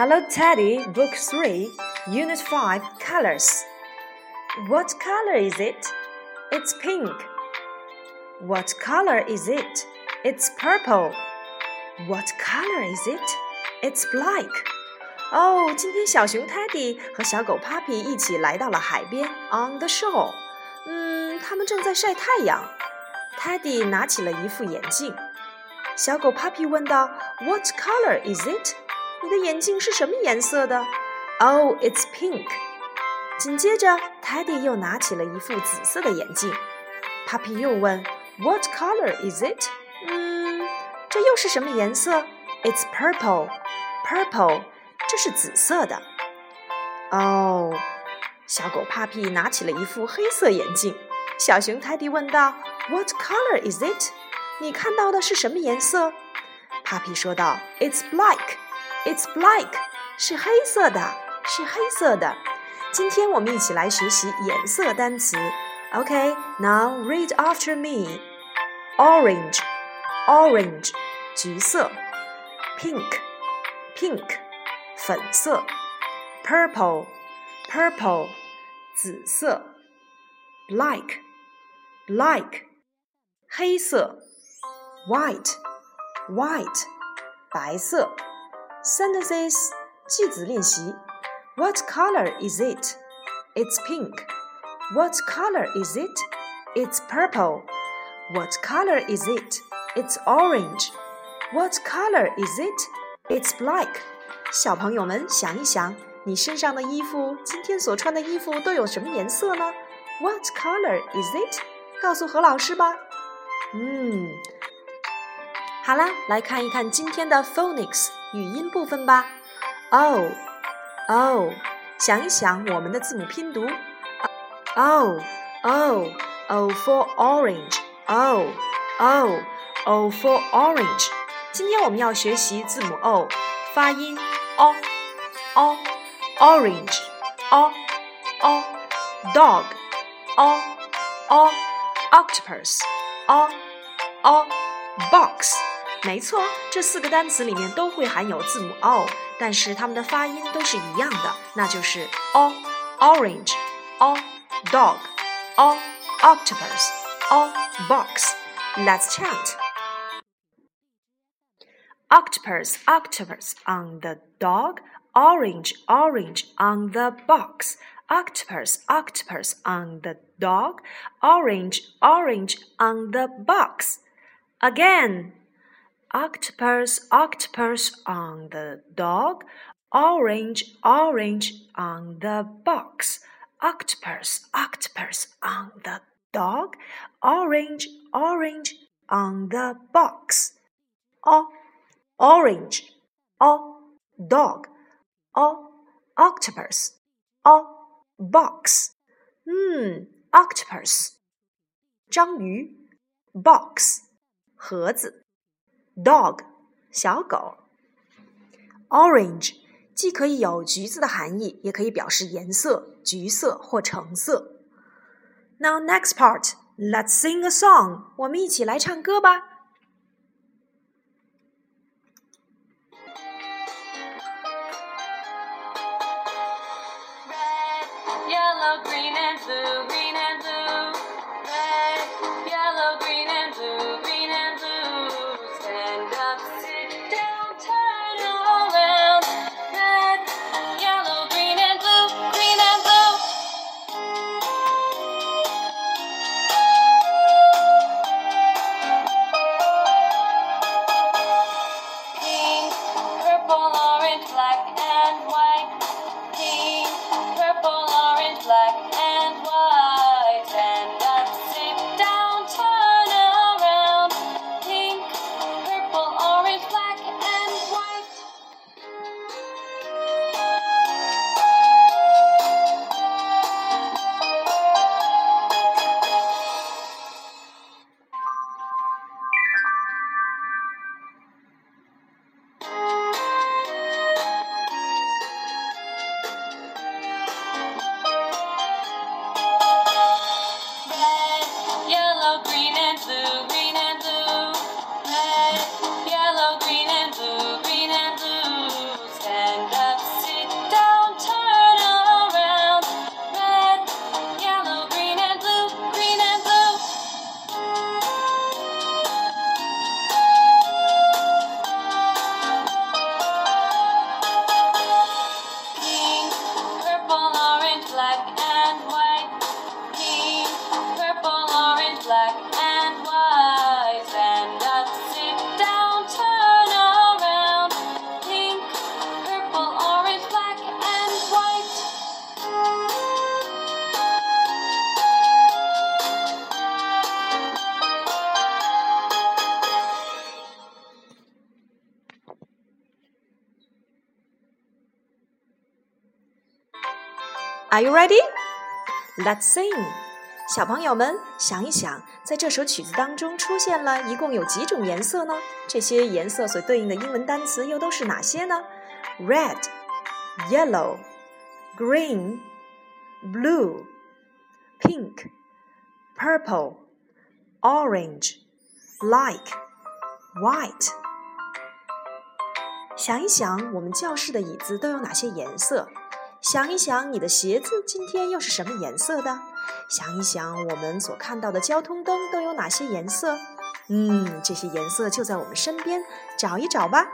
Hello Teddy, Book 3, Unit 5, Colors. What color is it? It's pink. What color is it? It's purple. What color is it? It's black. 哦，今天小熊 Teddy 和小狗 Puppy 一起来到了海边，on the shore。嗯，他们正在晒太阳。Teddy 拿起了一副眼镜。小狗 Puppy 问道：“What color is it？” 你的眼镜是什么颜色的？Oh, it's pink。紧接着，Teddy 又拿起了一副紫色的眼镜。Puppy 又问：What color is it？嗯，这又是什么颜色？It's purple。Purple，这是紫色的。哦，小狗 Puppy 拿起了一副黑色眼镜。小熊 Teddy 问道：What color is it？你看到的是什么颜色？Puppy 说道：It's black。It's black，是黑色的，是黑色的。今天我们一起来学习颜色单词。OK，now read after me. Orange, orange，橘色。Pink, pink，粉色。Purple, purple，紫色。Black, black，黑色。White, white，白色。 Sentences 句子练习。What color is it? It's pink. What color is it? It's purple. What color is it? It's orange. What color is it? It's black. 小朋友们想一想，你身上的衣服，今天所穿的衣服都有什么颜色呢？What color is it? 告诉何老师吧。嗯， 好啦，来看一看今天的 phonics。语音部分吧。O O，想一想我们的字母拼读。O O O for orange。O O O for orange。今天我们要学习字母 O 发音。O O orange。O O dog。O O octopus。O O box。没错，这四个单词里面都会含有字母 o，但是它们的发音都是一样的，那就是 o orange o dog o octopus o box。Let's chant. Octopus, octopus on the dog, orange, orange on the box. Octopus, octopus on the dog, orange, orange on the box. Again. Octopus, octopus on the dog, orange, orange on the box. Octopus, octopus on the dog, orange, orange on the box. O, orange, o, dog, o, octopus, o, box. 嗯，octopus，章鱼，box，盒子。 dog 小狗，orange 既可以有橘子的含义，也可以表示颜色，橘色或橙色。Now next part, let's sing a song。我们一起来唱歌吧。Yellow, green and blue, green and blue. Black and white. Are you ready? Let's sing. 小朋友们，想一想，在这首曲子当中出现了一共有几种颜色呢？这些颜色所对应的英文单词又都是哪些呢？Red, yellow, green, blue, pink, purple, orange, like, white. 想一想，我们教室的椅子都有哪些颜色？ 想一想，你的鞋子今天又是什么颜色的？想一想，我们所看到的交通灯都有哪些颜色？嗯，这些颜色就在我们身边，找一找吧。